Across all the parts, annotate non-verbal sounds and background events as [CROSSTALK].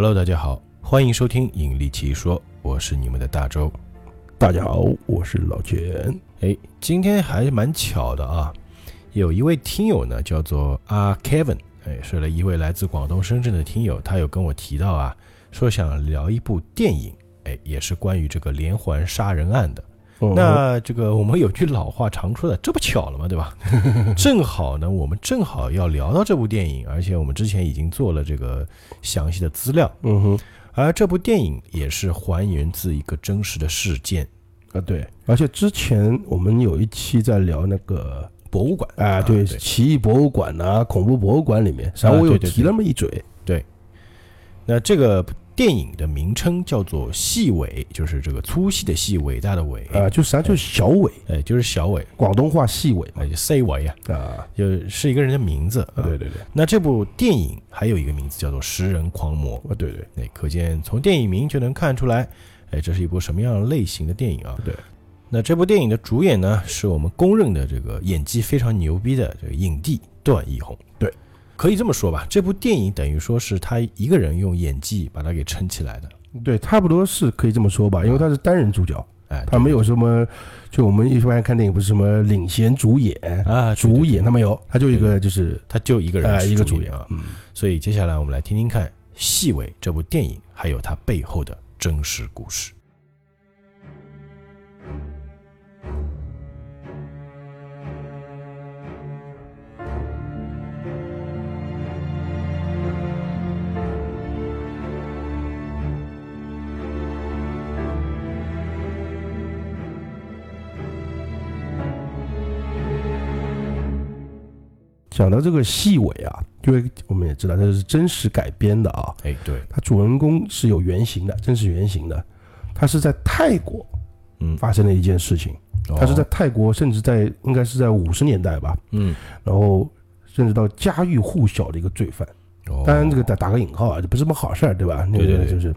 Hello，大家好，欢迎收听《引力奇说》，我是你们的大周。大家好，我是老钱。哎，今天还蛮巧的啊，有一位听友呢，叫做阿 Kevin，哎，是了一位来自广东深圳的听友，他有跟我提到啊，说想聊一部电影，哎，也是关于这个连环杀人案的。那这个我们有句老话常说的，这不巧了嘛，对吧？[LAUGHS] 正好呢，我们正好要聊到这部电影，而且我们之前已经做了这个详细的资料。嗯哼，而这部电影也是还原自一个真实的事件啊，对。而且之前我们有一期在聊那个博物馆啊，对，奇异博物馆呐，恐怖博物馆里面，然后我有提那么一嘴。对，那这个。电影的名称叫做“细伟”，就是这个粗细的细，伟大的伟啊，就实际上就是小伟，哎，就是小伟，广东话细伟嘛，就 C 伟啊，啊，就是一个人的名字。啊对对对。那这部电影还有一个名字叫做《食人狂魔》啊，对对，那可见从电影名就能看出来，哎，这是一部什么样类型的电影啊？对。那这部电影的主演呢，是我们公认的这个演技非常牛逼的这个影帝段奕宏。对。可以这么说吧，这部电影等于说是他一个人用演技把它给撑起来的。对，差不多是可以这么说吧，因为他是单人主角，哎，他没有什么，就我们一般看电影不是什么领衔主演啊，主演他没有，他就一个就是他就一个人一个主演啊。嗯，所以接下来我们来听听看《细伟》这部电影还有它背后的真实故事。讲到这个细尾啊，因为我们也知道这是真实改编的啊。哎，对，它主人公是有原型的，真实原型的。它是在泰国，嗯，发生的一件事情。它是在泰国，甚至在应该是在五十年代吧，嗯，然后甚至到家喻户晓的一个罪犯。当然，这个打打个引号啊，这不是什么好事儿，对吧？那个，就是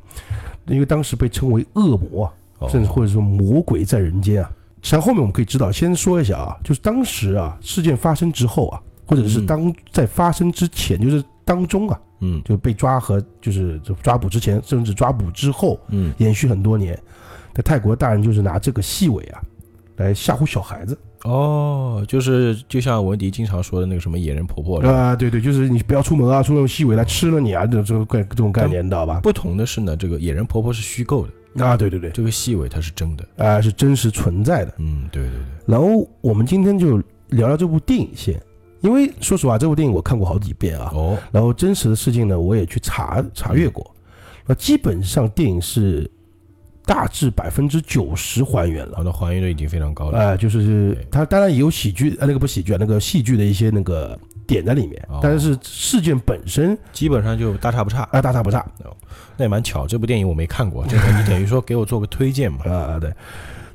因为当时被称为恶魔，甚至或者说魔鬼在人间啊。实际上后面我们可以知道，先说一下啊，就是当时啊，事件发生之后啊。或者是当在发生之前，就是当中啊，嗯，就被抓和就是抓捕之前，甚至抓捕之后，嗯，延续很多年，在泰国大人就是拿这个细尾啊，来吓唬小孩子。哦，就是就像文迪经常说的那个什么野人婆婆啊，对对，就是你不要出门啊，出用细尾来吃了你啊，这种这种概这种概念，知道吧？不同的是呢，这个野人婆婆是虚构的啊，对对对，这个细尾它是真的啊，是真实存在的。嗯，对对对。然后我们今天就聊聊这部电影线。因为说实话，这部电影我看过好几遍啊。哦。然后真实的事情呢，我也去查查阅过。那基本上电影是大致百分之九十还原了。那还原率已经非常高了。哎，就是它当然也有喜剧，呃，那个不喜剧啊，那个戏剧的一些那个点在里面。但是事件本身基本上就大差不差。啊，大差不差。那也蛮巧，这部电影我没看过，这个你等于说给我做个推荐嘛。[LAUGHS] 啊，对。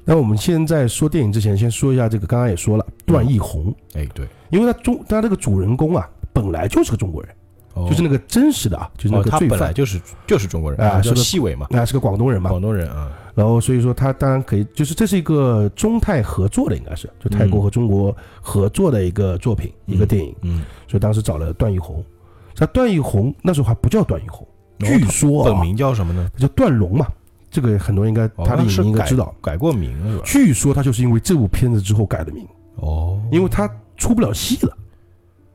那我们现在说电影之前，先说一下这个，刚刚也说了，段奕宏。哎，对，因为他中他这个主人公啊，本来就是个中国人，就是那个真实的啊，就是那个罪犯，就是就是中国人啊，是个细伟嘛，啊，是个广东人嘛，广东人啊。然后所以说他当然可以，就是这是一个中泰合作的，应该是就泰国和中国合作的一个作品，一个电影。嗯，所以当时找了段奕宏，那段奕宏那时候还不叫段奕宏，据说本名叫什么呢？叫段龙嘛。这个很多人应该他的名应该知道，改过名是吧？据说他就是因为这部片子之后改的名。哦，因为他出不了戏了，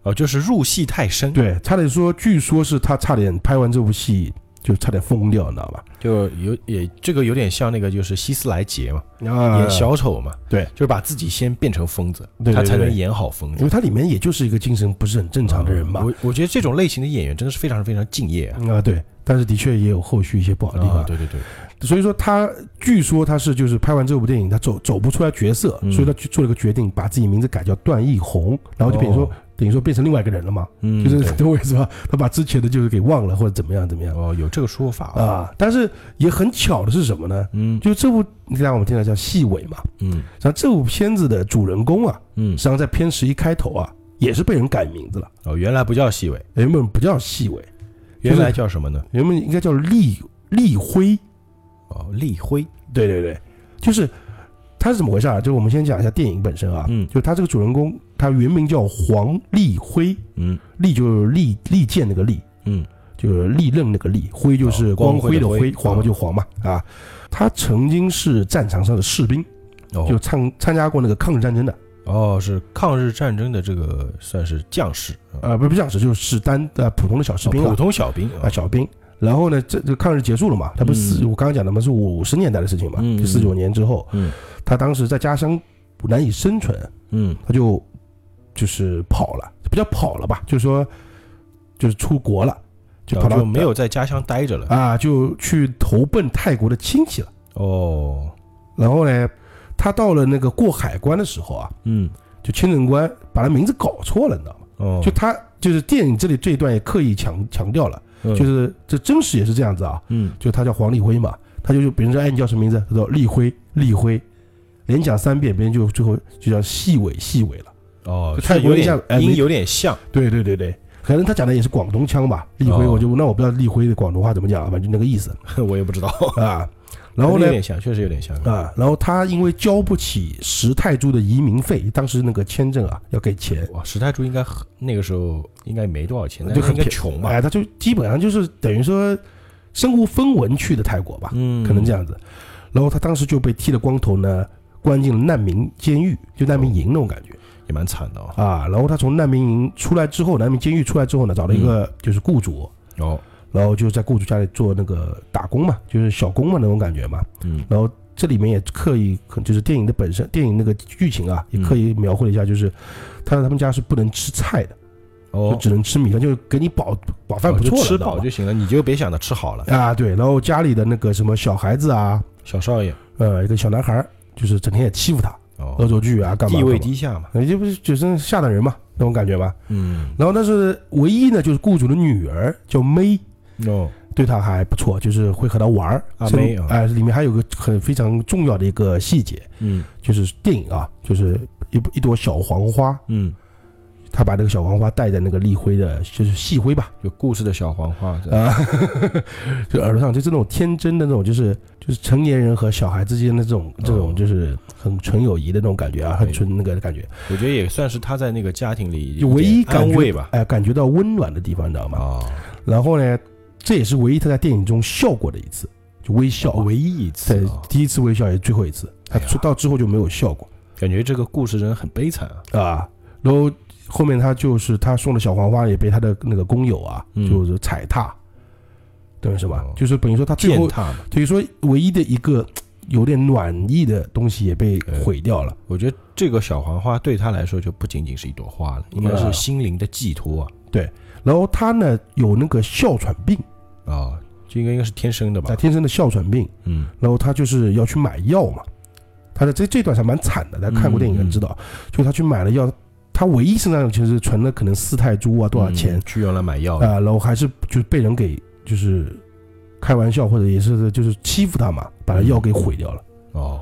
哦，就是入戏太深，对，差点说，据说是他差点拍完这部戏就差点疯掉，你知道吧？就有也这个有点像那个就是希斯莱杰嘛，演小丑嘛，对，就是把自己先变成疯子，他才能演好疯子，因为他里面也就是一个精神不是很正常的人嘛。我我觉得这种类型的演员真的是非常非常敬业啊，啊对，但是的确也有后续一些不好的地方，对对对。所以说他据说他是就是拍完这部电影他走走不出来角色，所以他去做了个决定，把自己名字改叫段奕宏，然后就等于说等于说变成另外一个人了嘛，就是懂我意思吧？他把之前的就是给忘了或者怎么样怎么样？哦，有这个说法啊。但是也很巧的是什么呢？嗯，就这部你看我们听到叫细尾嘛，嗯，像这部片子的主人公啊，嗯，实际上在片十一开头啊也是被人改名字了。哦，原来不叫细尾，原本不叫细尾，原来叫什么呢？原本应该叫立立辉。哦，立辉，对对对，就是他是怎么回事啊？就是我们先讲一下电影本身啊，嗯，就他这个主人公，他原名叫黄立辉，嗯，立就是利利剑那个利，嗯，就是利刃那个利，辉就是哦光辉的辉黄嘛哦就黄嘛啊。他曾经是战场上的士兵，哦。就参参加过那个抗日战争的，哦，是抗日战争的这个算是将士，啊呃，不是将士，就是士丹呃普通的小士兵哦普啊通小兵啊小兵。然后呢，这这抗日结束了嘛？他不是我刚刚讲的嘛，是五十年代的事情嘛，嗯就四九年之后，嗯他当时在家乡难以生存，嗯他就就是跑了，不叫跑了吧，就是说就是出国了，就跑到就没有在家乡待着了。啊，就去投奔泰国的亲戚了。哦，然后呢，他到了那个过海关的时候啊，嗯就签证官把他名字搞错了，你知道吗？哦，就他就是电影这里这一段也刻意强强调了，嗯就是这真实也是这样子啊，嗯就他叫黄立辉嘛，他就就别人说哎你叫什么名字？他说立辉，立辉，连讲三遍，别人就最后就叫细伟细伟了。哦，就泰是有点像音有点像，对对对对，可能他讲的也是广东腔吧，立辉，哦我就那我不知道立辉的广东话怎么讲，反正就那个意思 [LAUGHS] 我也不知道。啊。然后呢有，点像，确实有点像。啊，然后他因为交不起十泰铢的移民费，当时那个签证啊要给钱，哇，石泰珠应该很那个时候应该没多少钱，那就很穷吧？哎，他就基本上就是等于说身无分文去的泰国吧，嗯，可能这样子。然后他当时就被剃了光头呢，关进了难民监狱，就难民营那种感觉也蛮惨的哦。啊。然后他从难民营出来之后，难民监狱出来之后呢，找了一个就是雇主，哦，然后就在雇主家里做那个打工嘛，就是小工嘛那种感觉嘛。嗯然后这里面也刻意，就是电影的本身，电影那个剧情啊，也刻意描绘了一下，就是他在他们家是不能吃菜的，就哦，只能吃米饭，就是给你饱饱饭不错了，就吃饱就行了，你就别想着吃好了。啊，对。然后家里的那个什么小孩子啊，小少爷呃，一个小男孩，就是整天也欺负他，恶哦，作剧啊，干嘛地位低下嘛。呃就不是就是下等人嘛，那种感觉吧。嗯，然后但是唯一呢，就是雇主的女儿叫 May，哦，对他还不错，就是会和他玩儿。甚阿妹啊哎、里面还有个很非常重要的一个细节，嗯。就是电影啊，就是一一朵小黄花，嗯，他把那个小黄花戴在那个立辉的，就是细辉吧，有故事的小黄花，啊，[LAUGHS] 就耳朵上就是那种天真的那种，就是就是成年人和小孩之间的这种这种哦就是很纯友谊的那种感觉啊，很纯那个感觉，我觉得也算是他在那个家庭里就唯一感觉慰吧。哎、感觉到温暖的地方，你知道吗？啊，然后呢，这也是唯一他在电影中笑过的一次，就微笑啊，唯一一次第一次微笑也是最后一次，他到之后就没有笑过感觉这个故事人很悲惨啊。啊。然后后面他就是他送的小黄花也被他的那个工友啊，嗯。就是踩踏，等于什么哦，就是等于说他最后践踏嘛，等于说唯一的一个有点暖意的东西也被毁掉了。我觉得这个小黄花对他来说就不仅仅是一朵花了，应该是啊。心灵的寄托啊。然后他呢有那个哮喘病，啊，这应该应该是天生的吧他？天生的哮喘病，嗯，然后他就是要去买药嘛。他的这这段还蛮惨的，大家看过电影嗯应该知道，就他去买了药，他唯一身上就是存了可能四泰铢啊多少钱嗯去用来买药啊、然后还是就是被人给就是开玩笑或者也是就是欺负他嘛，把他药给毁掉了。哦。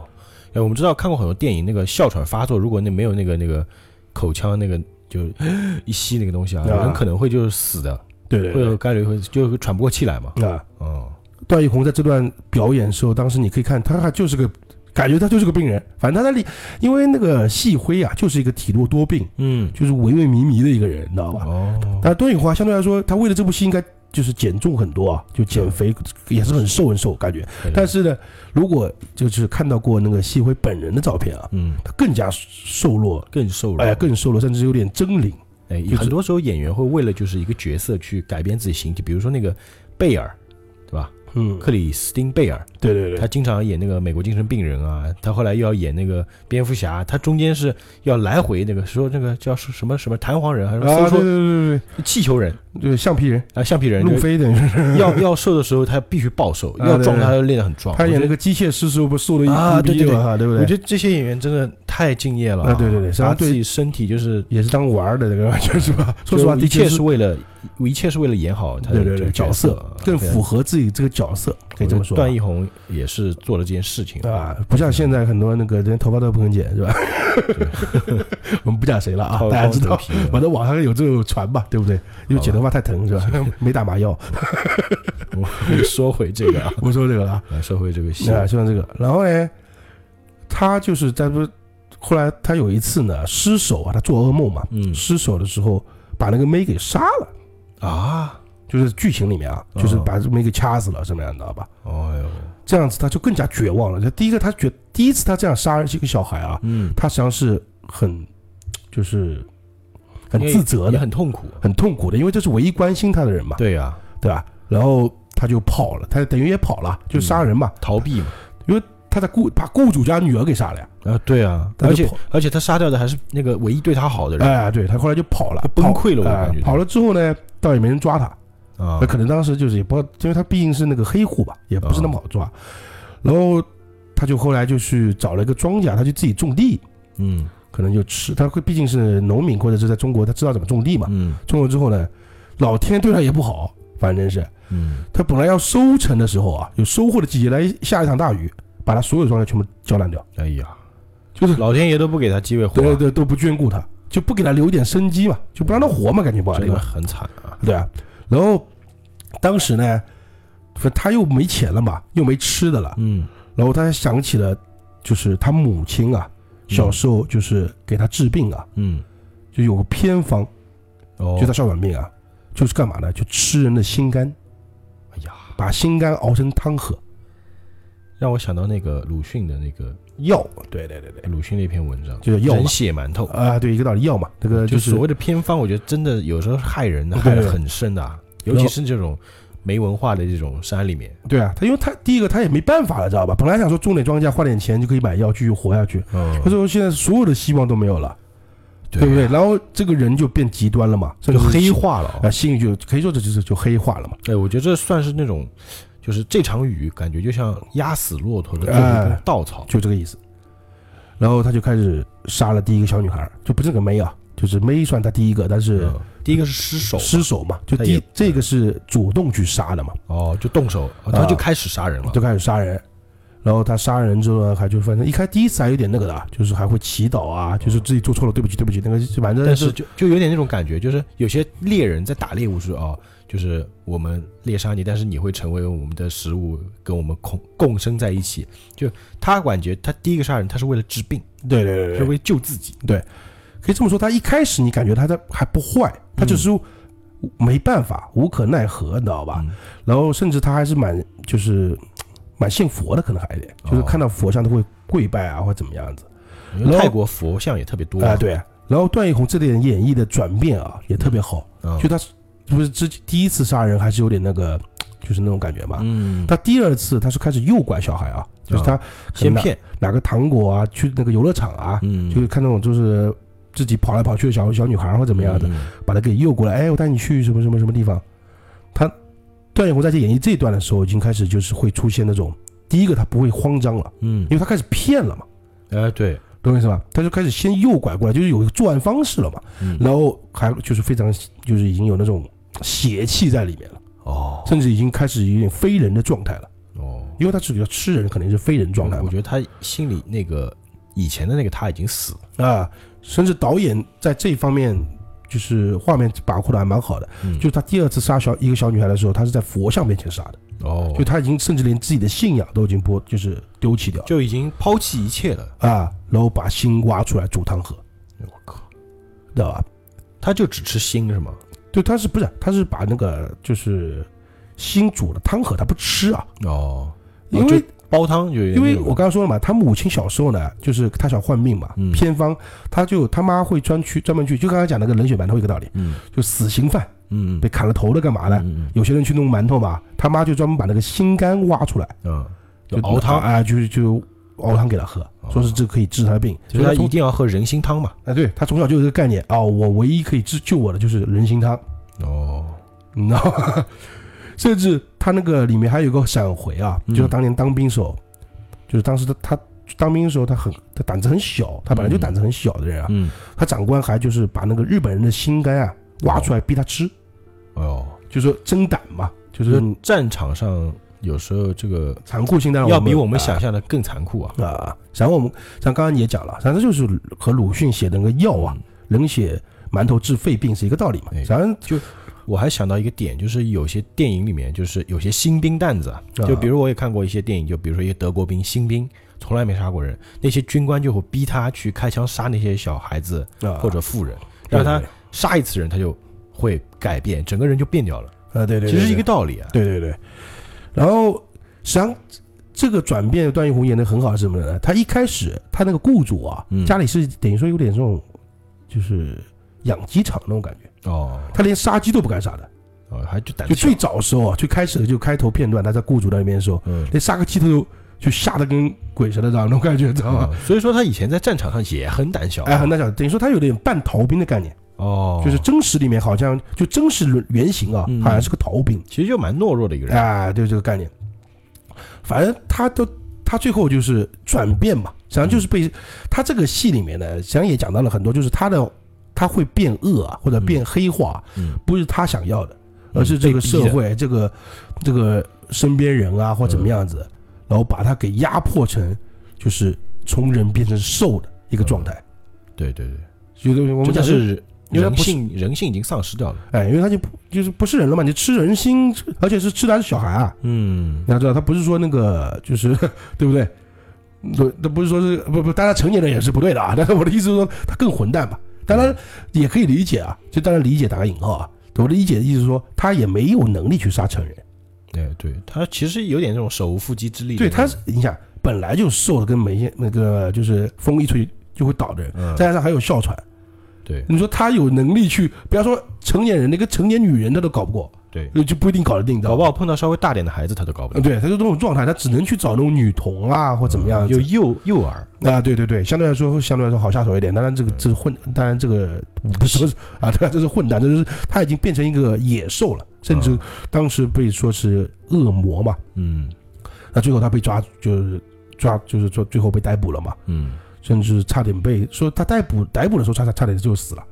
哎，我们知道看过很多电影，那个哮喘发作，如果那没有那个那个口腔那个就 [GASPS] 一吸那个东西啊，啊有人可能会就是死的，对会有概率会就喘不过气来嘛。啊，哦，段奕宏在这段表演的时候，当时你可以看他还就是个。感觉他就是个病人，反正他在里，因为那个细辉啊，就是一个体弱多病，嗯，就是萎萎靡靡的一个人，你知道吧？哦，但段奕华相对来说，他为了这部戏应该就是减重很多啊，就减肥也是很瘦很瘦感觉。但是呢，如果就是看到过那个细辉本人的照片啊，嗯，他更加瘦弱，更瘦弱，哎，更瘦弱，甚至有点狰狞。哎，就是很多时候演员会为了就是一个角色去改变自己形体，比如说那个贝尔，对吧？嗯，克里斯汀贝尔，对对对，他经常演那个美国精神病人啊，他后来又要演那个蝙蝠侠，他中间是要来回那个说那个叫什么什么弹簧人还是啊，对对对对气球人。对对，橡皮人。啊橡皮人，路飞等于是要要瘦的时候他必须暴瘦，要壮他要练得很壮。他演那个机械师时候不瘦的一啊对对对。哈，对不我？觉得这些演员真的太敬业了啊对对对。实际上对把自己身体就是也是当玩儿的那个 [LAUGHS] 就是吧？说实话，一切是为了一切是为了演好他的角色更符合自己这个角色，可以这么说啊。段奕宏也是做了这件事情啊，不像现在很多那个连头发都不肯剪，是吧？[LAUGHS] 我们不讲谁了啊，大家知道。反正网上有这种传吧，对不对？因为剪头发太疼是吧？[LAUGHS] 没打麻药。我们说回这个啊，[LAUGHS] 我说这个了说回这个戏啊，就像这个。然后呢，他就是在不，后来他有一次呢失手啊，他做噩梦嘛，嗯失手的时候把那个妹给杀了。啊，就是剧情里面啊，就是把这么一个掐死了，什么样，你知道吧？哦哟，这样子他就更加绝望了。他第一个，他觉第一次他这样杀这个小孩啊，嗯，他实际上是很就是很自责也的，很痛苦，很痛苦的，因为这是唯一关心他的人嘛，对呀，对吧？然后他就跑了，他等于也跑了，就杀人嘛。逃避嘛，因为他在雇把雇主家女儿给杀了呀，啊，对啊，而且而且他杀掉的还是那个唯一对他好的人，哎，对他后来就跑了，崩溃了我感觉。跑了之后呢，倒也没人抓他，啊。那，可能当时就是也不因为他毕竟是那个黑户吧，也不是那么好抓。然后他就后来就去找了一个庄稼，他就自己种地，嗯。可能就吃。他会毕竟是农民，或者是在中国，他知道怎么种地嘛。嗯。种了之后呢，老天对他也不好，反正是。嗯，他本来要收成的时候啊，有收获的季节来下一场大雨，把他所有庄稼全部浇烂掉，哎呀，就是。老天爷都不给他机会活啊，对对都不眷顾他，就不给他留一点生机嘛，就不让他活嘛，感觉不好那个，很惨啊，对啊。然后当时呢，他又没钱了嘛，又没吃的了，嗯。然后他还想起了，就是他母亲啊，小时候就是给他治病啊，嗯，就有个偏方，哦，就他哮喘病啊，就是干嘛呢？就吃人的心肝，哎呀，把心肝熬成汤喝，让我想到那个鲁迅的那个药，对对对对，鲁迅那篇文章，就是药人血馒头。啊，对，一个道理，药嘛，这个就是所谓的偏方，我觉得真的有时候害人的，害得很深的啊，尤其是这种没文化的这种山里面。对啊，他因为他第一个他也没办法了，知道吧？本来想说种点庄稼，花点钱就可以买药继续活下去，嗯他说现在所有的希望都没有了，对对不对？然后这个人就变极端了嘛，甚就黑化了啊，啊。心里就可以说这就是就黑化了嘛。对，我觉得这算是那种，就是这场雨感觉就像压死骆驼的最后一根稻草。就这个意思。然后他就开始杀了第一个小女孩，就不是个妹啊，就是妹算他第一个，但是嗯第一个是失手，失手嘛，就第这个是主动去杀的嘛，哦，就动手，哦他就开始杀人了。就开始杀人。然后他杀人之后呢，还就反正一开第一次还有点那个的，就是还会祈祷啊，就是自己做错了，对不起，对不起，那个反正但是就就有点那种感觉，就是有些猎人在打猎物时哦，就是我们猎杀你，但是你会成为我们的食物，跟我们共共生在一起。就他感觉他第一个杀人，他是为了治病，对对对对，是为了救自己。对可以这么说，他一开始你感觉他在还不坏，他只是没办法，无可奈何，你知道吧？嗯然后甚至他还是蛮就是蛮信佛的，可能还得就是哦看到佛像都会跪拜啊，或者怎么样子因为泰国佛像也特别多啊、对。然后段奕宏这点演绎的转变啊，也特别好，嗯就他是不是之第一次杀人还是有点那个，[TSK] 就是那种感觉嘛。嗯，他第二次他是开始诱拐小孩啊，就是他先骗，拿个糖果啊，去那个游乐场啊，嗯，就是看那种就是自己跑来跑去的小小女孩或怎么样的，嗯。把他给诱过来，哎，我带你去什么什么什么地方。他段奕宏在这演绎这一段的时候，已经开始就是会出现那种，第一个他不会慌张了，嗯。因，为他开始骗了嘛，哎，对，懂我意思吧？他就开始先诱拐过来，就是有一个作案方式了嘛，嗯，然后还就是非常就是已经有那种邪气在里面了，哦甚至已经开始有点非人的状态了，哦，因为他是要吃人，肯定是非人状态嘛我觉得他心里那个以前的那个他已经死了，啊，甚至导演在这方面。就是画面把控的还蛮好的，嗯就他第二次杀小一个小女孩的时候，他是在佛像面前杀的。哦，就他已经甚至连自己的信仰都已经不就是丢弃掉就已经抛弃一切了。啊，然后把心挖出来煮汤喝，我靠，知道吧？他就只吃心是吗？对，他是不是他是把那个就是新煮的汤喝，他不吃啊，哦，因为煲汤就因为我刚刚说了嘛，他母亲小时候呢，就是他想换命嘛，嗯。偏方，他就他妈会专去专门去，就刚才讲那个冷血馒头一个道理，嗯。就死刑犯嗯被砍了头的干嘛呢？有些人去弄馒头嘛，他妈就专门把那个心肝挖出来，嗯，就就熬汤，啊，就就熬汤给他喝，哦。说是这个可以治他的病，所以他一定要喝人参汤嘛。啊，对他从小就有这个概念啊、我唯一可以治救我的就是人参汤，哦，你知道吗？甚至他那个里面还有个闪回啊，嗯。就是当年当兵时候，就是当时他他当兵的时候，他很他胆子很小，他本来就胆子很小的人啊，嗯，他长官还就是把那个日本人的心肝啊挖出来逼他吃，哦，就说真胆嘛，就就是是战场上有时候这个残酷性，当然要比我们啊想象的更残酷啊。啊，然后我们像刚刚你也讲了，反正就是和鲁迅写的那个药啊，冷血馒头治肺病是一个道理嘛哎。反正就我还想到一个点，就是有些电影里面，就是有些新兵蛋子啊，啊就比如我也看过一些电影，就比如说一些德国兵新兵，从来没杀过人，那些军官就会逼他去开枪杀那些小孩子啊或者妇人，让他杀一次人，他就会改变，整个人就变掉了。啊，对对，其实是一个道理啊。对对对。然后实际上这个转变，段奕宏演的很好是什么呢？他一开始他那个雇主啊，家里是等于说有点这种，就是养鸡场那种感觉。哦，他连杀鸡都不敢杀的。哦，还就胆就最早时候啊，最开始的就开头片段，他在雇主那边的时候，嗯，连杀个鸡都就吓得跟鬼似的，那种感觉，知道吗？所以说他以前在战场上也很胆小，哎，很胆小，等于说他有点半逃兵的概念哦，就是真实里面好像就真实原型啊，好像是个逃兵，其实就蛮懦弱的一个人，啊，对这个概念，反正他都他最后就是转变嘛，实际上就是被他这个戏里面呢，实际上也讲到了很多，就是他的他会变恶啊，或者变黑化，嗯，不是他想要的。而是这个社会，这个这个身边人啊，或怎么样子，然后把他给压迫成，就是从人变成兽的一个状态。对对对，觉得我们讲是人性，人性已经丧失掉了。哎，因为他就不就是不是人了嘛，你吃人心，而且是吃的是小孩啊。嗯，你要知道，他不是说那个就是 [LAUGHS] 对不对？对，那不是说是不不，当然成年人也是不对的啊。[LAUGHS] 但是我的意思是说，他更混蛋吧。当然也可以理解啊，就当然理解打个引号啊。我的理解的意思是说，他也没有能力去杀成人。对，对他其实有点这种手无缚鸡之力。对，他是你想，本来就瘦的跟没那个就是风一吹就会倒的人，再加上还有哮喘。对，你说他有能力去，不要说成年人，那个成年女人他都搞不过。对，就不一定搞得定，搞不好碰到稍微大点的孩子他都搞不定。对，他就这种状态，他只能去找那种女童啊，或怎么样，就幼幼儿啊，对对对，相对来说相对来说好下手一点。当然这个这是混，当然这个不是 [LAUGHS] 啊，对，这是混蛋，这是他已经变成一个野兽了，甚至当时被说是恶魔嘛。嗯，那最后他被抓，就是抓，就是说最后被逮捕了嘛。嗯，甚至差点被说他逮捕逮捕的时候差差差点就死了。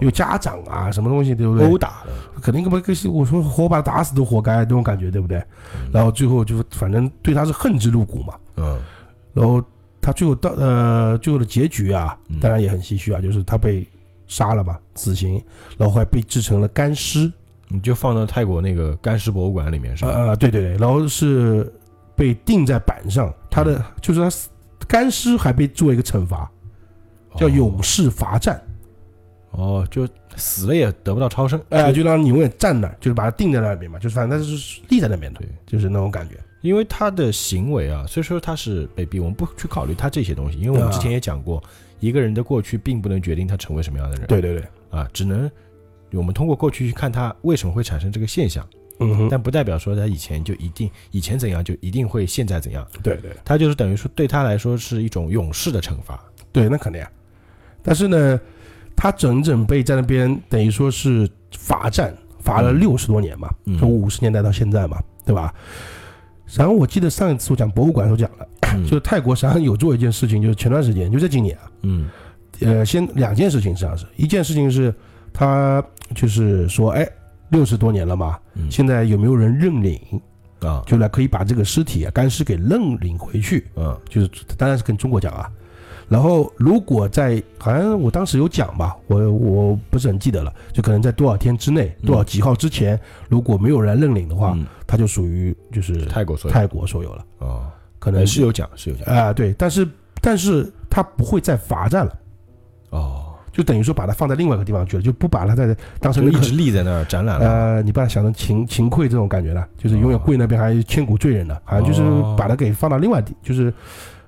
有家长啊，什么东西对不对？殴打的，肯定不跟我说活把他打死都活该，那种感觉对不对？然后最后就反正对他是恨之入骨嘛。嗯。然后他最后到呃最后的结局啊，当然也很唏嘘啊，就是他被杀了嘛，死刑，然后还被制成了干尸，你就放到泰国那个干尸博物馆里面是吧？啊，对对对，然后是被钉在板上，他的就是他干尸还被做一个惩罚，叫勇士罚站。哦，就死了也得不到超生，哎，就让你永远站那儿，就是把它定在那边嘛，就是反正他是立在那边的，对，就是那种感觉。因为他的行为啊，所以说他是被逼，我们不去考虑他这些东西，因为我们之前也讲过，一个人的过去并不能决定他成为什么样的人。对对对，啊，只能我们通过过去去看他为什么会产生这个现象，嗯哼，但不代表说他以前就一定以前怎样就一定会现在怎样。对对，他就是等于说对他来说是一种勇士的惩罚。对，那肯定啊，但是呢。他整整被在那边等于说是罚站，罚了六十多年嘛，从五十年代到现在嘛，对吧？然后我记得上一次我讲博物馆时候讲了，就是泰国实际上有做一件事情，就是前段时间就在今年啊，嗯，呃，先两件事情实际上是一件事情是，他就是说，哎，六十多年了嘛，现在有没有人认领啊？就来可以把这个尸体啊干尸给认领回去？嗯，就是当然是跟中国讲啊。然后，如果在好像我当时有讲吧，我我不是很记得了，就可能在多少天之内，多少几号之前，如果没有人认领的话，他就属于就是泰国所有泰国所有了。啊，可能是有讲是有讲啊，对，但是但是他不会再罚站了。哦，就等于说把它放在另外一个地方去了，就不把它在当成一直立在那儿展览了。呃，你把它想成秦秦桧这种感觉了，就是永远跪那边还千古罪人的，好像就是把它给放到另外地，就是。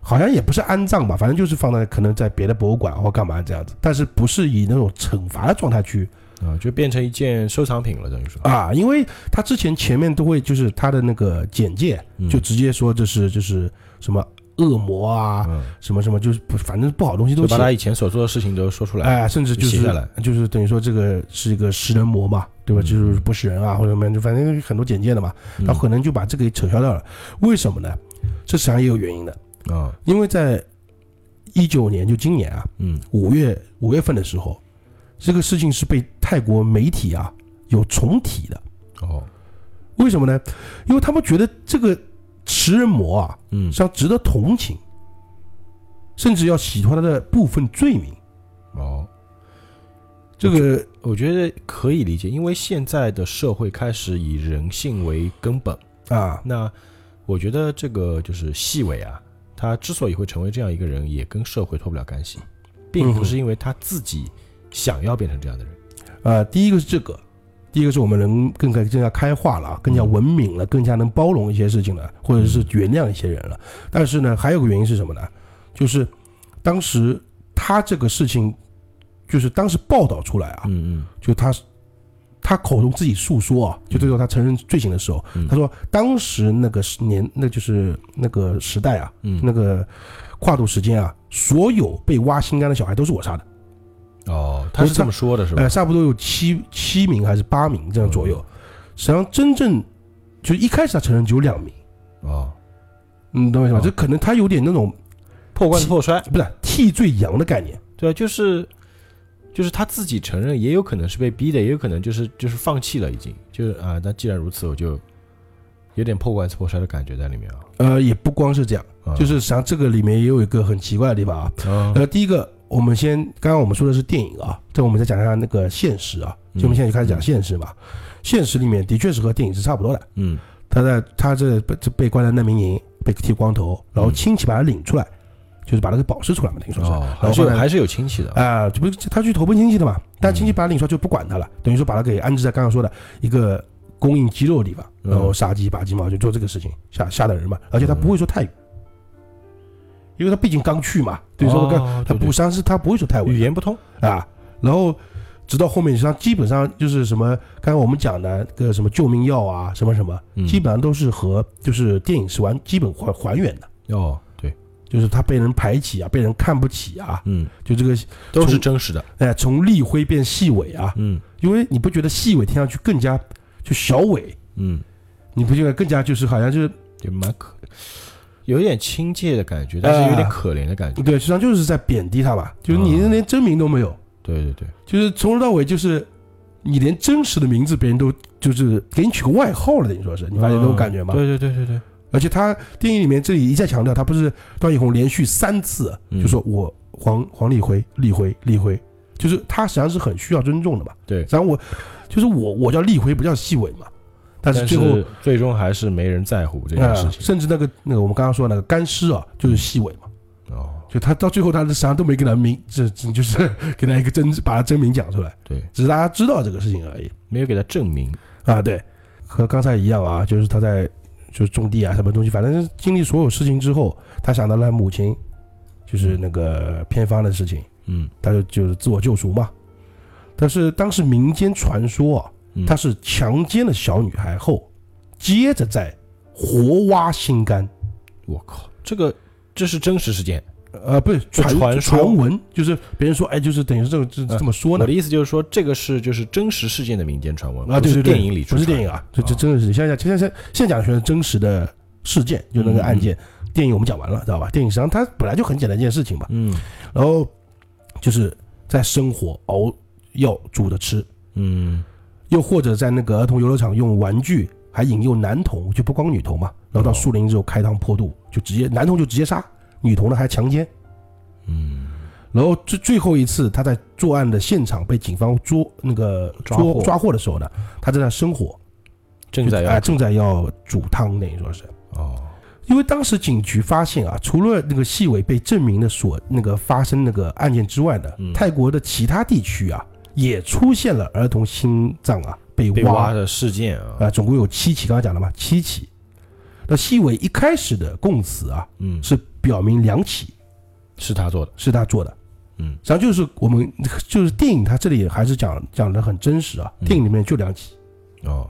好像也不是安葬吧，反正就是放在可能在别的博物馆或干嘛这样子，但是不是以那种惩罚的状态去啊，就变成一件收藏品了，等于说啊，因为他之前前面都会就是他的那个简介就直接说这是就是什么恶魔啊，什么什么就是不反正不好东西都把他以前所做的事情都说出来，哎，甚至就是就是等于说这个是一个食人魔嘛，对吧？就是不是人啊或者什么，就反正很多简介的嘛，他可能就把这个给扯消掉了，为什么呢？这实际上也有原因的。啊，因为在一九年，就今年啊，嗯，五月五月份的时候，这个事情是被泰国媒体啊有重提的。哦，为什么呢？因为他们觉得这个食人魔啊，嗯，是要值得同情，甚至要洗脱他的部分罪名。哦，这个我觉得可以理解，因为现在的社会开始以人性为根本啊。那我觉得这个就是细微啊。他之所以会成为这样一个人，也跟社会脱不了干系，并不是因为他自己想要变成这样的人。呃，第一个是这个，第一个是我们能更加更加开化了，更加文明了，更加能包容一些事情了，或者是原谅一些人了。但是呢，还有个原因是什么呢？就是当时他这个事情，就是当时报道出来啊，嗯嗯。就他他口中自己诉说啊，就最后他承认罪行的时候，嗯。他说当时那个时年，那就是那个时代啊，嗯。那个跨度时间啊，所有被挖心肝的小孩都是我杀的，哦，他是这么说的是吧呃，？差不多有七七名还是八名这样左右。实际上真正就一开始他承认只有两名，哦，你懂我意思吧？哦这可能他有点那种破罐子破摔，不是替罪羊的概念，对啊，就是就是他自己承认，也有可能是被逼的，也有可能就是就是放弃了，已经就是啊，那既然如此，我就有点破罐子破摔的感觉在里面啊。呃，也不光是这样，啊就是实际上这个里面也有一个很奇怪的地方啊。啊呃，第一个，我们先刚刚我们说的是电影啊，这我们再讲一下那个现实啊，就我们现在就开始讲现实嘛。现实里面的确是和电影是差不多的，嗯他在他这被被关在难民营，被剃光头，然后嗯亲戚把他领出来，就是把他给保释出来嘛，等于说是，哦，然还是有还是有亲戚的啊。啊，这不是他去投奔亲戚的嘛？但亲戚把他领出来就不管他了，等于说把他给安置在刚刚说的一个供应鸡肉的地方，嗯然后杀鸡拔鸡毛就做这个事情，吓吓的人嘛。而且他不会说泰语，因为他毕竟刚去嘛，等于说刚哦对对。他不，上是他不会说泰文语言不通。啊。然后直到后面，实际上基本上就是什么，刚刚我们讲的个什么救命药啊，什么什么，嗯。基本上都是和就是电影是完基本还还原的，哦，对，就是他被人排挤啊，被人看不起啊，嗯，就这个都是真实的。哎从立辉变细尾啊，嗯。因为你不觉得细尾听上去更加就小伟，嗯，你不觉得更加就是好像就是也蛮可，有一点亲切的感觉，但是有点可怜的感觉。对，实际上就是在贬低他吧，就是你啊连真名都没有，对对对，就是从头到尾就是你连真实的名字别人都就是给你取个外号了，等于说是你发现这种感觉吗？对对对对对，而且他电影里面这里一再强调，他不是段奕宏连续三次嗯就说我黄黄立辉、立辉、立辉，就是他实际上是很需要尊重的嘛。对然后我就是我我叫立辉，不叫细伟嘛。但是最后是最终还是没人在乎这件啊、事情。甚至那个那个我们刚刚说的那个干尸啊，就是细尾嘛。哦，就他到最后，他实际上都没给他明，这这就是给他一个真，把他真名讲出来，对，只是大家知道这个事情而已没有给他证明。啊。对，和刚才一样啊，就是他在就是种地啊，什么东西，反正经历所有事情之后，他想到了母亲，就是那个偏方的事情，嗯，他就就是自我救赎嘛。但是当时民间传说啊，嗯他是强奸了小女孩后，接着再活挖心肝。我靠，这个这是真实事件。呃，不是传传传闻，就是别人说，哎，就是等于是这个这呃这么说呢我的。意思就是说，这个是就是真实事件的民间传闻啊，就是对对对，电影里不是电影啊，这这真的是现在现在现现在讲的全是真实的事件，就那个案件。电影我们讲完了，知道吧？电影实际上它本来就很简单一件事情吧，嗯然后就是在生火熬药煮着吃，嗯又或者在那个儿童游乐场用玩具，还引诱男童，就不光女童嘛，然后到哦树林之后开膛破肚，就直接男童就直接杀，女童呢还强奸。嗯。然后最最后一次，他在作案的现场被警方捉那个抓抓获的时候呢，他正在生火，正在要就哎正在要煮汤，等于说是。哦。因为当时警局发现啊，除了那个细尾被证明的所那个发生那个案件之外呢，嗯。泰国的其他地区啊也出现了儿童心脏啊被挖的事件啊，啊，总共有七起，刚刚讲了嘛，七起。那细伟一开始的供词啊嗯，是表明两起。是他做的，是他做的，嗯。实际上就是我们就是电影，它这里还是讲讲的很真实啊，嗯。电影里面就两起，哦，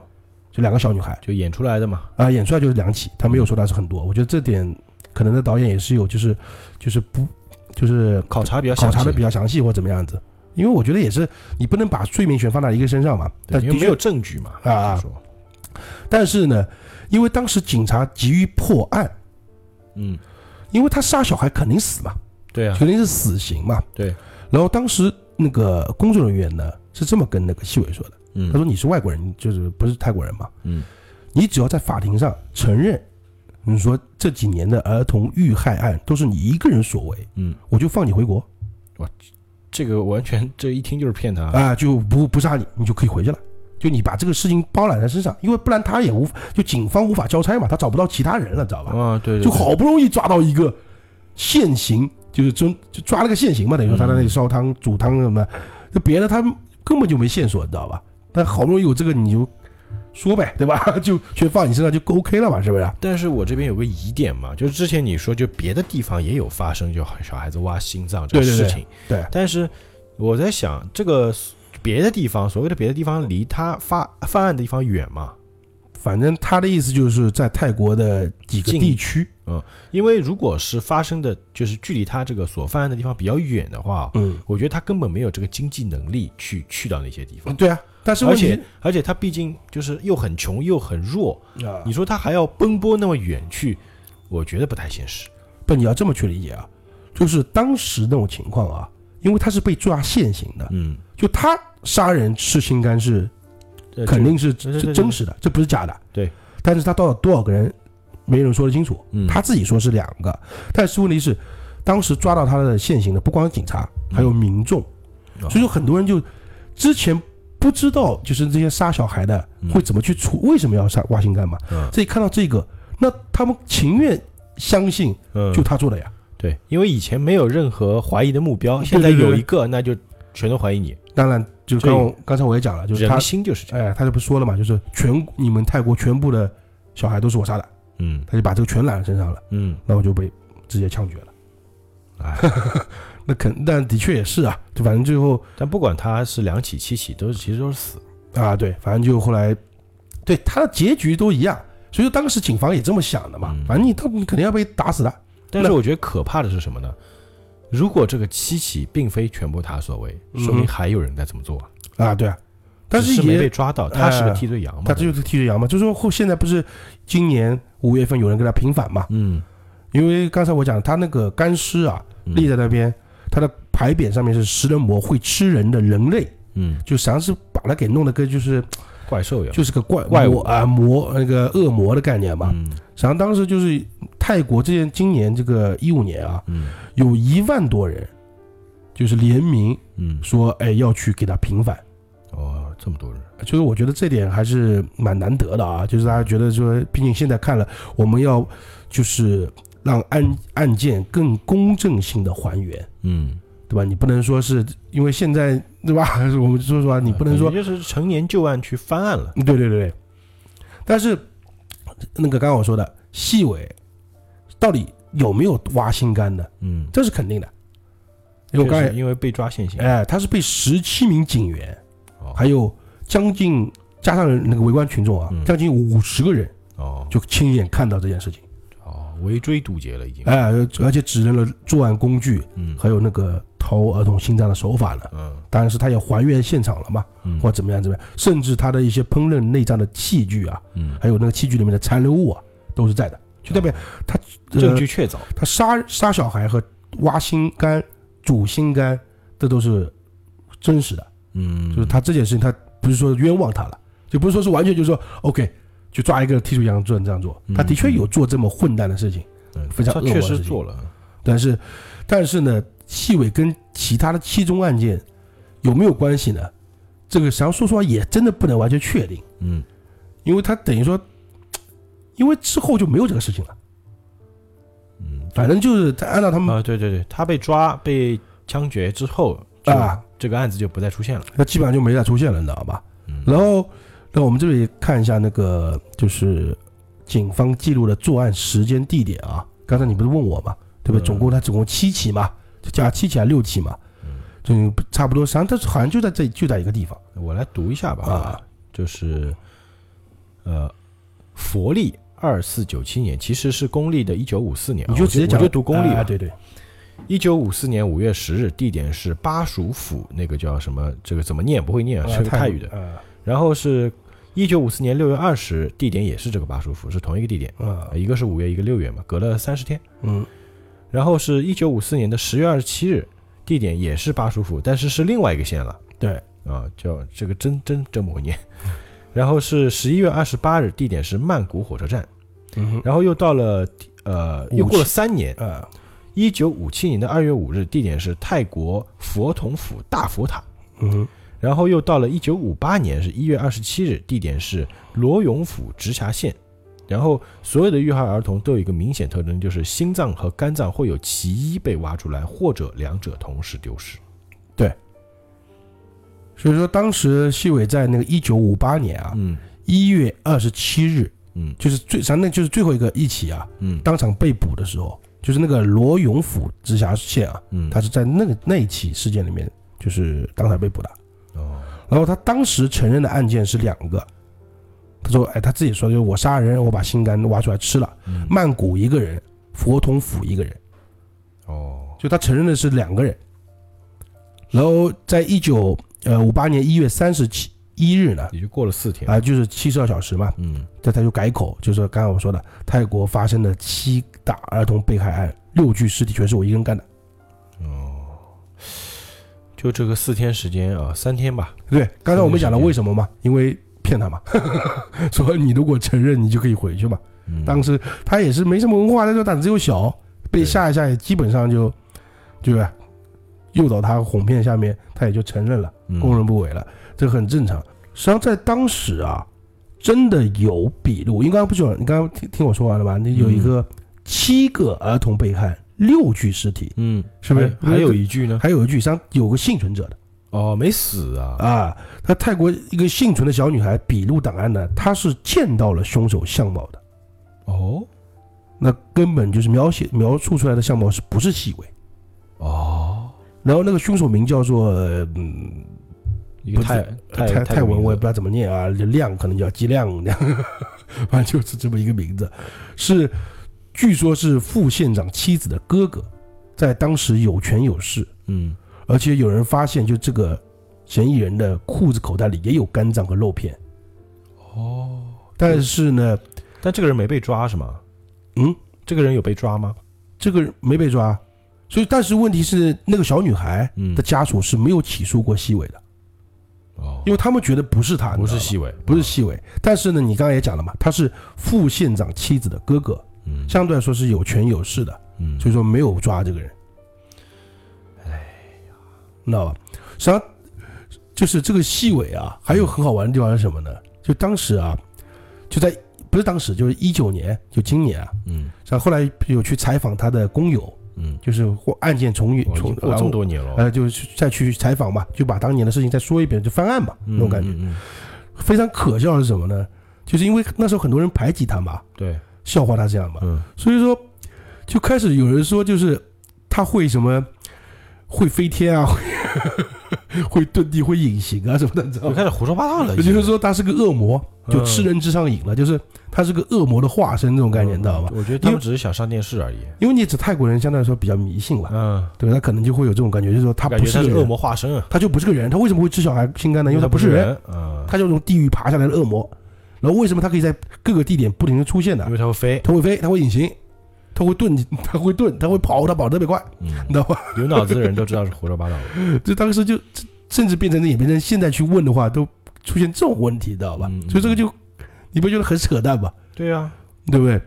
就两个小女孩。就演出来的嘛，啊，演出来就是两起，他没有说他是很多，我觉得这点可能的导演也是有就是就是不就是考察比较考察的比较，较详细或怎么样子，因为我觉得也是你不能把罪名全放在一个身上嘛，对但的确因为没有证据嘛，啊啊。但是呢，因为当时警察急于破案，嗯，因为他杀小孩肯定死嘛，对啊，肯定是死刑嘛，对，然后当时那个工作人员呢是这么跟那个细伟说的。嗯，他说你是外国人，就是不是泰国人嘛？嗯。你只要在法庭上承认，你说这几年的儿童遇害案都是你一个人所为，嗯，我就放你回国这个完全这一听就是骗他，啊，就不不杀你，你就可以回去了。就你把这个事情包揽在身上，因为不然他也无就警方无法交差嘛，他找不到其他人了，知道吧？啊，对对，就，好不容易抓到一个现行，就是真就抓了个现行嘛，等于说他在那里烧汤煮汤什么，就别的他根本就没线索，你知道吧？但好不容易有这个，你就说呗，对吧？[LAUGHS] 就全放你身上就 OK 了嘛，是不是？但是我这边有个疑点嘛，就是之前你说就别的地方也有发生，就小孩子挖心脏这个事情，对。但是我在想，这个别的地方，所谓的别的地方，离他发犯案的地方远吗？反正他的意思就是在泰国的几个地区，嗯，因为如果是发生的，就是距离他这个所犯案的地方比较远的话，嗯，我觉得他根本没有这个经济能力去去到那些地方。对啊，但是而且而且他毕竟就是又很穷又很弱，啊，你说他还要奔波那么远去，我觉得不太现实。不，你要这么去理解啊，就是当时那种情况啊，因为他是被抓现行的，嗯，就他杀人吃心肝是。肯定是真真实的，这不是假的。对，但是他到了多少个人，没人说得清楚。他自己说是两个，但是问题是，当时抓到他的现行的不光是警察，还有民众，所以说很多人就之前不知道，就是这些杀小孩的会怎么去处，为什么要杀挖心肝嘛？这一看到这个，那他们情愿相信，就他做的呀。对，因为以前没有任何怀疑的目标，现在有一个，那就全都怀疑你。当然。就刚刚才我也讲了，就是人心就是这样。哎，他就不说了嘛，就是全你们泰国全部的小孩都是我杀的，嗯，他就把这个全揽身上了，嗯，那我就被直接枪决了。哎，[LAUGHS] 那肯，但的确也是啊，就反正最后，但不管他是两起、七起，都是其实都是死啊。对，反正就后来，对他的结局都一样，所以说当时警方也这么想的嘛。反正你他你肯定要被打死的。但是我觉得可怕的是什么呢？如果这个七起并非全部他所为，说明还有人在这么做啊！对啊，但是没被抓到，他是个替罪羊嘛？他这就是替罪羊嘛？就是说后现在不是今年五月份有人给他平反嘛？嗯，因为刚才我讲他那个干尸啊立在那边，他的牌匾上面是食人魔会吃人的人类，嗯，就实际上是把他给弄的跟就是怪兽一样，就是个怪怪物啊魔那个恶魔的概念嘛。嗯，实际上当时就是泰国这件今年这个一五年啊，嗯。有一万多人，就是联名，嗯，说哎要去给他平反，哦，这么多人，就是我觉得这点还是蛮难得的啊，就是大家觉得说，毕竟现在看了，我们要就是让案案件更公正性的还原，嗯，对吧？你不能说是因为现在对吧？[LAUGHS] 我们说实话，你不能说就是成年旧案去翻案了，对对对对，但是那个刚刚我说的细尾到底。有没有挖心肝的？嗯，这是肯定的。因为我刚才因为被抓现行，哎，他是被十七名警员，还有将近加上那个围观群众啊，将近五十个人哦，就亲眼看到这件事情。哦，围追堵截了已经。哎，而且指认了作案工具，嗯，还有那个掏儿童心脏的手法了。嗯，当然是他也还原现场了嘛，嗯，或怎么样怎么样，甚至他的一些烹饪内脏的器具啊，嗯，还有那个器具里面的残留物啊，都是在的。就代表他证据确凿，他杀杀小孩和挖心肝、煮心肝，这都是真实的。嗯，就是他这件事情，他不是说冤枉他了，就不是说是完全就是说 OK，就抓一个替罪羊做这样做。他的确有做这么混蛋的事情，非常恶确实做了。但是，但是呢，细伟跟其他的七宗案件有没有关系呢？这个实际上说实话也真的不能完全确定。嗯，因为他等于说。[TSK] 因为之后就没有这个事情了，嗯，反正就是他按照他们啊，对对对，他被抓被枪决之后啊，这个案子就不再出现了，那基本上就没再出现了，你知道吧？然后，那我们这里看一下那个就是警方记录的作案时间地点啊。刚才你不是问我嘛，对不对？总共他总共七起嘛，加七起还六起嘛，就差不多。实际上，他好像就在这就在一个地方。我来读一下吧啊，就是呃，佛历。二四九七年其实是公历的一九五四年，你就直接讲，就读公历啊。对对，一九五四年五月十日，地点是巴蜀府，那个叫什么？这个怎么念？不会念啊，是个泰语的。然后是一九五四年六月二十，地点也是这个巴蜀府，是同一个地点。啊，一个是五月，一个六月嘛，隔了三十天。嗯。然后是一九五四年的十月二十七日，地点也是巴蜀府，但是是另外一个县了。对啊，叫这个真真真不会念。然后是十一月二十八日，地点是曼谷火车站。嗯，然后又到了呃，又过了三年，呃，一九五七年的二月五日，地点是泰国佛统府大佛塔。嗯，然后又到了一九五八年是一月二十七日，地点是罗永府直辖县。然后所有的遇害儿童都有一个明显特征，就是心脏和肝脏会有其一被挖出来，或者两者同时丢失。对，所以说当时细伟在那个一九五八年啊，嗯一月二十七日，嗯就是最，咱那就是最后一个一起啊，嗯当场被捕的时候，就是那个罗永府直辖县啊，嗯，他是在那个那一起事件里面，就是当场被捕的。哦然后他当时承认的案件是两个，他说，哎，他自己说就是我杀人，我把心肝挖出来吃了，嗯。曼谷一个人，佛统府一个人，哦。就他承认的是两个人。然后在一九呃五八年一月三十七一日呢，也就过了四天。啊、就是七十二小时嘛，嗯。这他就改口，就是刚刚我说的，泰国发生的七大儿童被害案，六具尸体全是我一个人干的。哦，就这个四天时间啊，三天吧，对，刚才我们讲了为什么嘛？因为骗他嘛，[LAUGHS] 说你如果承认，你就可以回去嘛。嗯当时他也是没什么文化，那时候胆子又小，被吓一吓，也基本上就，就是诱导他哄骗下面，他也就承认了，嗯供认不讳了，这很正常。实际上在当时啊，真的有笔录，因为刚刚不是你刚刚听听我说完了吧？你有一个七个儿童被害，六具尸体，嗯，是不是还还有一具呢？还有一具，实际上有个幸存者的哦，没死啊，啊。他泰国一个幸存的小女孩笔录档案呢，她是见到了凶手相貌的。哦那根本就是描写描述出来的相貌是不是细微？哦，然后那个凶手名叫做呃嗯泰泰泰泰文我也不知道，怎么念啊，亮可能叫吉亮 [LAUGHS] 反正就是这么一个名字，是据说是副县长妻子的哥哥，在当时有权有势，嗯。而且有人发现就这个嫌疑人的裤子口袋里也有肝脏和肉片，哦，但是呢，但这个人没被抓是吗？嗯，这个人有被抓吗？这个没被抓，所以但是问题是那个小女孩嗯。的家属是没有起诉过西伟的。哦，因为他们觉得不是他，不是细尾，不是细伟，但是呢，你刚刚也讲了嘛，他是副县长妻子的哥哥，嗯相对来说是有权有势的，嗯，所以说没有抓这个人。哎呀，知道吧？实际上就是这个细尾啊，还有很好玩的地方是什么呢？就当时啊，就在不是当时，就是一九年，就今年啊，嗯然后后来有去采访他的工友，嗯，就是或案件重演重经过这么多年了，呃，就是再去采访嘛，就把当年的事情再说一遍，就翻案嘛，那种感觉。非常可笑的是什么呢？就是因为那时候很多人排挤他嘛，对，笑话他这样嘛，嗯所以说就开始有人说，就是他会什么会飞天啊，会 [LAUGHS] 会遁地，会隐形啊什么的，你知道吗？就开始胡说八道了，也就是说他是个恶魔，就嗯吃人之上瘾了，就是他是个恶魔的化身这种概念，你知道吧？我觉得他们只是想上电视而已，因为你指泰国人相对来说比较迷信吧，嗯，对？他可能就会有这种感觉，就是说他不是恶，魔化身啊，他就不是个人，他为什么会吃小孩心肝呢？因为他不是人，，嗯，他就是从地狱爬下来的恶魔。然后为什么它可以在各个地点不停的出现呢因？为它会飞，它会飞，它会隐形，它会遁，[LAUGHS] 它会遁，它会跑，它跑得特别快，嗯，你知道吧？有脑子的人都知道是胡说八道的，[LAUGHS] 就当时就甚至变成演变成现在去问的话，都出现这种问题，知道吧？嗯所以这个就你不觉得很扯淡吗？对啊，对不对？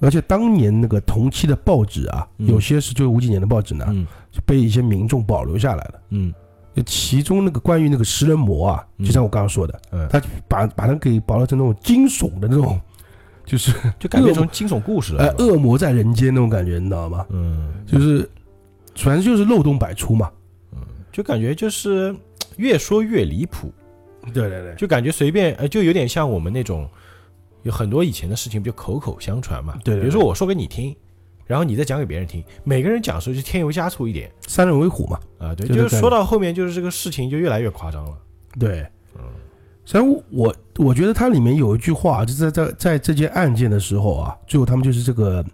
而且当年那个同期的报纸啊，嗯有些是就五几年的报纸呢，嗯就被一些民众保留下来了。嗯就其中那个关于那个食人魔啊，嗯。就像我刚刚说的，嗯，他把把它给保留成那种惊悚的那种，[LAUGHS] 就是 [LAUGHS] 就改变成惊悚故事了，呃恶魔在人间那种感觉，你知道吗？嗯，就是反正就是漏洞百出嘛。嗯就感觉就是 [TSK] 越说越离谱，对对对，就感觉随便，呃，就有点像我们那种有很多以前的事情，不就口口相传嘛。对对对。比如说我说给你听，然后你再讲给别人听，每个人讲的时候就添油加醋一点三人为虎嘛。啊，对，就是就是说到后面，就是这个事情就越来越夸张了。对，嗯实际上我我觉得它里面有一句话，就是在在在这件案件的时候啊，最后他们就是这个，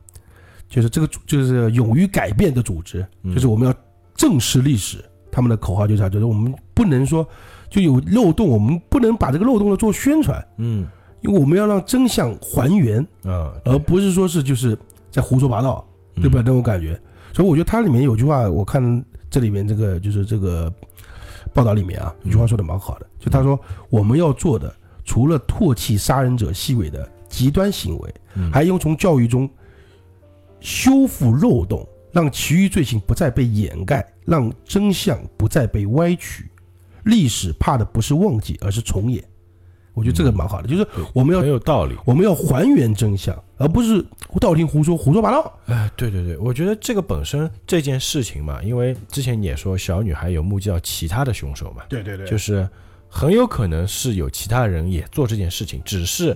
就是这个就是勇于改变的组织，嗯就是我们要正视历史。他们的口号就是啥，就是我们不能说就有漏洞，我们不能把这个漏洞呢做宣传，嗯因为我们要让真相还原，啊，而不是说是就是在胡说八道，对吧？嗯那种感觉。所以我觉得它里面有句话，我看这里面这个就是这个报道里面啊，有句话说的蛮好的，就他说我们要做的，除了唾弃杀人者细微的极端行为，嗯还应从教育中修复漏洞，让其余罪行不再被掩盖，让真相不再被歪曲。历史怕的不是忘记，而是重演。我觉得这个蛮好的，就是我们要很有道理。我们要还原真相，而不是道听胡说、胡说八道。哎，对对对，我觉得这个本身这件事情嘛，因为之前你也说小女孩有目击到其他的凶手嘛，对对对就是很有可能是有其他人也做这件事情，只是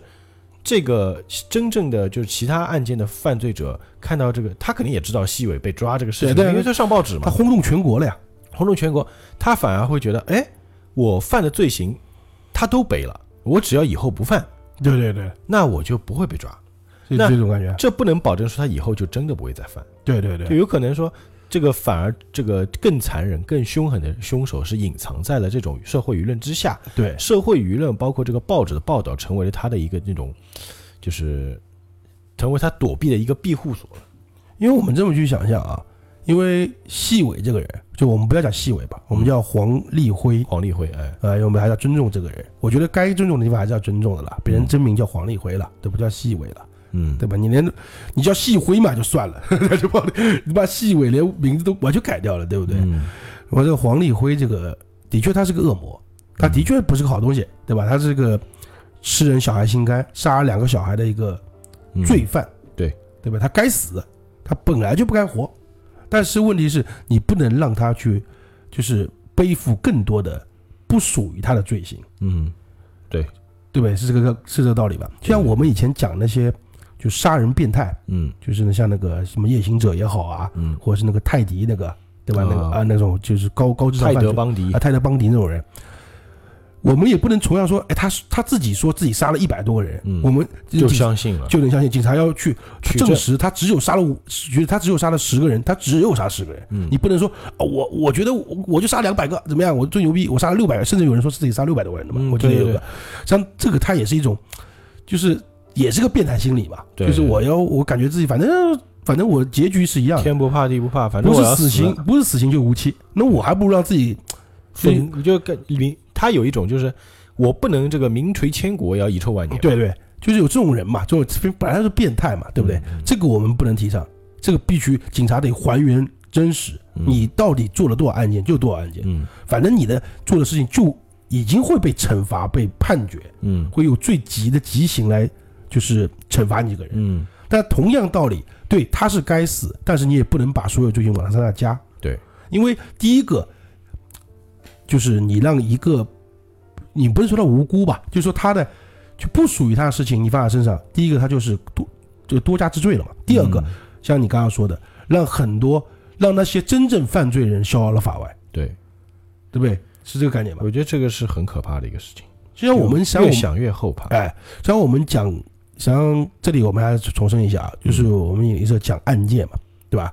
这个真正的就是其他案件的犯罪者看到这个，他肯定也知道西伟被抓这个事情，对对因为他上报纸嘛，他轰动全国了呀。轰动全国，他反而会觉得，哎，我犯的罪行他都背了，我只要以后不犯，对对对，那我就不会被抓。是那这种感觉。这不能保证说他以后就真的不会再犯。对对对，就有可能说，这个反而这个更残忍、更凶狠的凶手是隐藏在了这种社会舆论之下，对社会舆论包括这个报纸的报道，成为了他的一个那种，就是成为他躲避的一个庇护所。因为我们这么去想象啊，因为细伟这个人，就我们不要讲细伟吧，我们叫黄立辉。黄立辉，哎，呃，因为我们还是要尊重这个人，我觉得该尊重的地方还是要尊重的啦。别人真名叫黄立辉了，对不叫细伟了，嗯，对吧？你连你叫细辉嘛就算了，[LAUGHS] 那就把你把细伟连名字都完全改掉了，对不对？嗯我这个黄立辉这个的确他是个恶魔，他的确不是个好东西，对吧？他是个吃人小孩心肝、杀了两个小孩的一个嗯罪犯，对对吧？他该死，他本来就不该活，但是问题是你不能让他去，就是背负更多的不属于他的罪行，嗯，对。不对？是这个是这个道理吧？就像我们以前讲那些就杀人变态，嗯。就是呢像那个什么夜行者也好啊，嗯，或者是那个泰迪那个，对吧？那个啊啊那种就是高高智商泰德邦迪。啊，，泰德邦迪那种人，我们也不能同样说，哎，他他自己说自己杀了一百多个人，嗯我们就相信了，就能相信警察要去取证。证实他只有杀了五，觉得他只有杀了十个人，他只有杀十个人，嗯。你不能说啊，我我觉得我我就杀两百个，怎么样？我最牛逼，我杀了六百个，甚至有人说是自己杀六百多个人的嘛，嗯我觉得有对对个，像这个他也是一种，就是也是个变态心理嘛，对就是我要我感觉自己反正反正我结局是一样的，天不怕地不怕，反正不是死刑，不是死刑就无期，那我还不如让自己分，你就跟名，他有一种就是我不能这个名垂千古，也要遗臭万年。对对，就是有这种人嘛，这种本来是变态嘛，对不对？嗯？这个我们不能提倡，这个必须警察得还原真实，嗯你到底做了多少案件就多少案件，嗯反正你的做的事情就已经会被惩罚、被判决，嗯会有最急的极刑来就是惩罚你这个人。嗯，但同样道理，对他是该死，但是你也不能把所有罪行往他身上加。对，因为第一个就是你让一个，你不是说他无辜吧，就是说他的就不属于他的事情你放在身上，第一个他就是多就多加之罪了嘛。第二个，嗯像你刚刚说的，让很多让那些真正犯罪人逍遥了法外，对，对不对？是这个概念吧？我觉得这个是很可怕的一个事情。就像我们想越想越后怕。哎，像我们讲，像这里我们还是重申一下啊，就是我们也是讲案件嘛，对吧？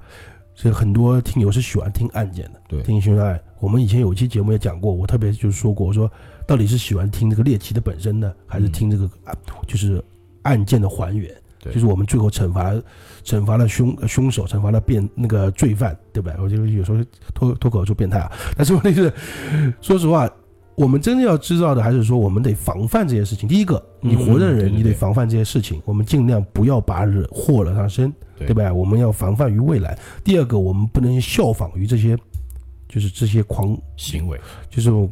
所以很多听友是喜欢听案件的，对听凶杀案。我们以前有一期节目也讲过，我特别就是说过，我说到底是喜欢听这个猎奇的本身呢，还是听这个啊，就是案件的还原？对就是我们最后惩罚惩罚了凶呃凶手，惩罚了变那个罪犯，对不对？我就有时候脱脱口就变态啊，但是问题是，说实话，我们真的要知道的还是说，我们得防范这些事情。第一个，你活着的人，嗯对对对你得防范这些事情，我们尽量不要把惹祸惹上身，对对吧？我们要防范于未来。第二个，我们不能效仿于这些，就是这些狂，行为，就是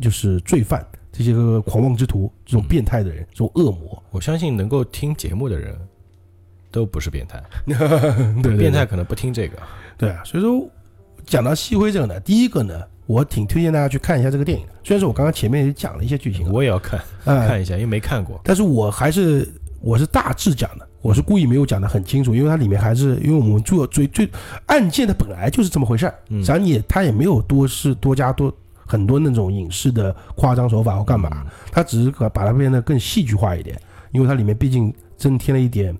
就是罪犯，这些个狂妄之徒，这种变态的人，这种恶魔。我相信能够听节目的人都不是变态，[LAUGHS] 对变态可能不听这个。对啊，所以说讲到西辉这个呢，第一个呢，我挺推荐大家去看一下这个电影的。虽然说我刚刚前面也讲了一些剧情啊，我也要看哎看一下，因为没看过。但是我还是我是大致讲的，我是故意没有讲的很清楚，因为它里面还是因为我们做最最案件它本来就是这么回事儿，嗯。实际上你也它也没有多是多加多很多那种影视的夸张手法或干嘛，它只是把把它变得更戏剧化一点，因为它里面毕竟增添了一点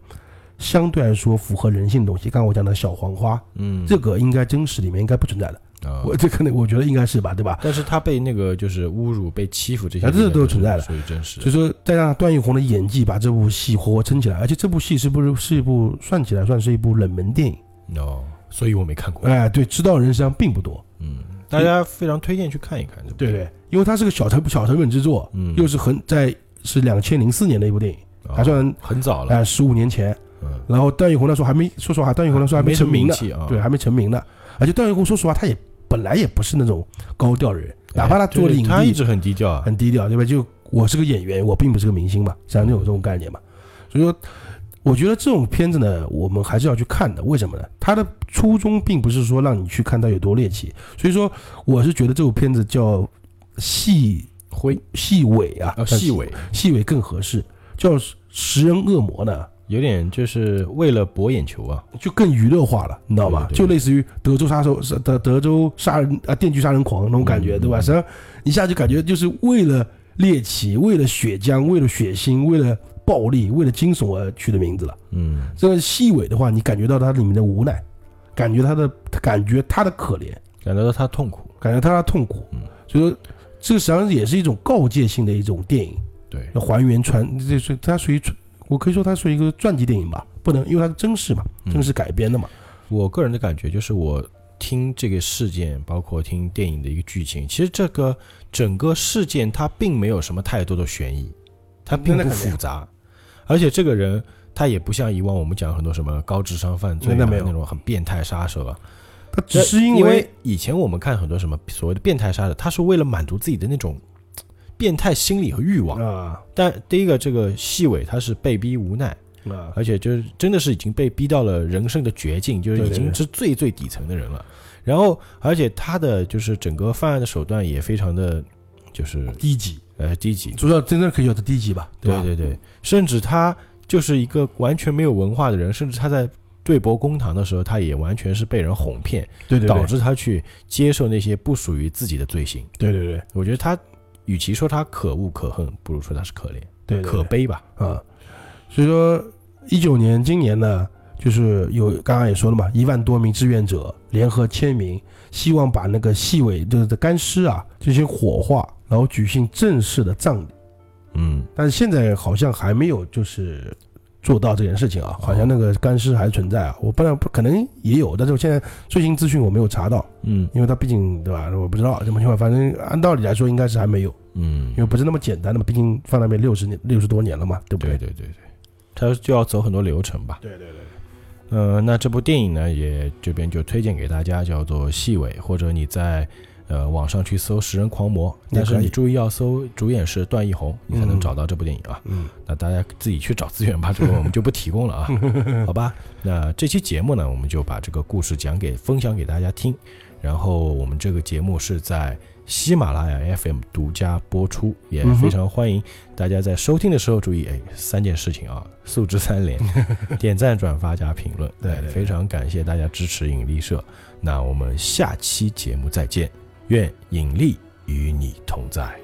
相对来说符合人性的东西。刚刚我讲的小黄花，嗯，这个应该真实里面应该不存在的，啊我这可能我觉得应该是吧，对吧？但是他被那个就是侮辱、被欺负这些啊这都存在的所以真实所以。说，再加上段奕宏的演技，把这部戏活活撑起来，而且这部戏是不是是一部算起来算是一部冷门电影？哦，所以我没看过。哎，对，知道人实际上并不多，嗯，大家非常推荐去看一看。这部电影，因为它是个小成小成本制作，嗯，又是很在是两千零四年的一部电影，哦还算很早了。哎十五年前。嗯，然后段奕宏那时候还没，说实话，段奕宏那时候还没成名呢，啊。对，还没成名呢。而且段奕宏说实话，他也本来也不是那种高调的人，哪怕他做的影帝他一直很低调啊。很低调，对吧？就我是个演员，我并不是个明星嘛，像那种这种概念嘛。所以说，我觉得这种片子呢，我们还是要去看的。为什么呢？它的初衷并不是说让你去看它有多猎奇，所以说我是觉得这部片子叫细灰细尾啊，细尾细尾更合适。叫食人恶魔呢，有点就是为了博眼球啊，就更娱乐化了，你知道吧？就类似于德州杀手德德州杀人啊，电锯杀人狂那种感觉，对吧？实际上一下就感觉就是为了猎奇，为了血浆，为了血腥，为了。暴力为了惊悚而取的名字了，嗯，这个细尾的话，你感觉到它里面的无奈，感觉他的感觉他的可怜，感觉到他痛苦，感觉他的痛苦，嗯，所以说这个实际上也是一种告诫性的一种电影，对，还原传，这是它属于我可以说它是一个传记电影吧，不能因为它是真实嘛，真实改编的嘛。我个人的感觉就是，我听这个事件，包括听电影的一个剧情，其实这个整个事件它并没有什么太多的悬疑，它并不复杂。而且这个人他也不像以往我们讲很多什么高智商犯罪啊那种很变态杀手啊，他只是因为以前我们看很多什么所谓的变态杀手，他是为了满足自己的那种变态心理和欲望啊。但第一个这个细尾他是被逼无奈啊，而且就是真的是已经被逼到了人生的绝境，就是已经是最最底层的人了。然后而且他的就是整个犯案的手段也非常的就是低级。呃，低级，主要真正可以叫他低级吧？对对对，甚至他就是一个完全没有文化的人，甚至他在对簿公堂的时候，他也完全是被人哄骗，对对，导致他去接受那些不属于自己的罪行。对对对，我觉得他与其说他可恶可恨，不如说他是可怜，对，可悲吧？啊，所以说一九年今年呢，就是有刚刚也说了嘛，一万多名志愿者联合签名，希望把那个细尾就是干尸啊进行火化。然后举行正式的葬礼，嗯，但是现在好像还没有就是做到这件事情啊，好像那个干尸还存在啊，我不知道不可能也有，但是我现在最新资讯我没有查到，嗯，因为他毕竟对吧，我不知道什么情况，反正按道理来说应该是还没有，嗯，因为不是那么简单的嘛，毕竟放那边六十年六十多年了嘛，对不对？对对对对，他就要走很多流程吧，对对对，呃，那这部电影呢，也这边就推荐给大家，叫做《细尾》，或者你在。呃，网上去搜《食人狂魔》，但是你注意要搜主演是段奕宏，你才能找到这部电影啊。嗯，那大家自己去找资源吧，这个我们就不提供了啊。[LAUGHS] 好吧，那这期节目呢，我们就把这个故事讲给分享给大家听。然后我们这个节目是在喜马拉雅 FM 独家播出，也非常欢迎大家在收听的时候注意，哎，三件事情啊，素质三连：[LAUGHS] 点赞、转发加评论。对，非常感谢大家支持引力社。那我们下期节目再见。愿引力与你同在。